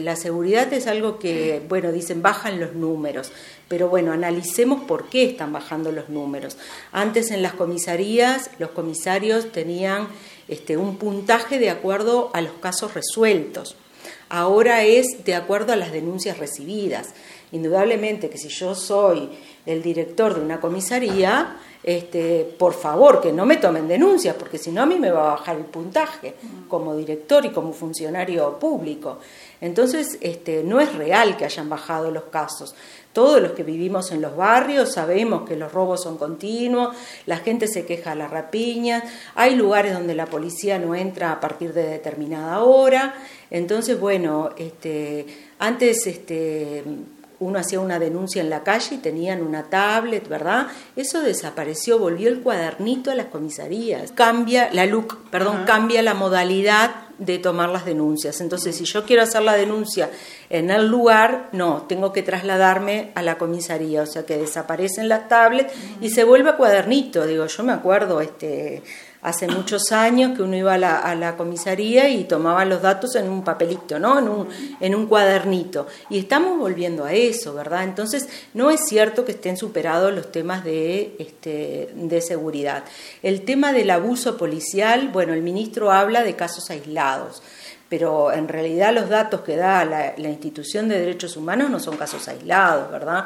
La seguridad es algo que, bueno, dicen bajan los números, pero bueno, analicemos por qué están bajando los números. Antes en las comisarías los comisarios tenían este, un puntaje de acuerdo a los casos resueltos. Ahora es de acuerdo a las denuncias recibidas. Indudablemente que si yo soy el director de una comisaría, este, por favor, que no me tomen denuncias, porque si no a mí me va a bajar el puntaje como director y como funcionario público. Entonces, este, no es real que hayan bajado los casos. Todos los que vivimos en los barrios sabemos que los robos son continuos, la gente se queja a la rapiña, hay lugares donde la policía no entra a partir de determinada hora. Entonces, bueno, este, antes este, uno hacía una denuncia en la calle y tenían una tablet, ¿verdad? Eso desapareció, volvió el cuadernito a las comisarías. Cambia la look, perdón, cambia la modalidad de tomar las denuncias. Entonces, si yo quiero hacer la denuncia en el lugar, no, tengo que trasladarme a la comisaría, o sea que desaparecen las tablets y se vuelve cuadernito. Digo, yo me acuerdo, este, hace muchos años que uno iba a la, a la, comisaría y tomaba los datos en un papelito, ¿no? En un, en un cuadernito. Y estamos volviendo a eso, ¿verdad? Entonces, no es cierto que estén superados los temas de, este, de seguridad. El tema del abuso policial, bueno, el ministro habla de casos aislados pero en realidad los datos que da la, la, institución de derechos humanos no son casos aislados, ¿verdad?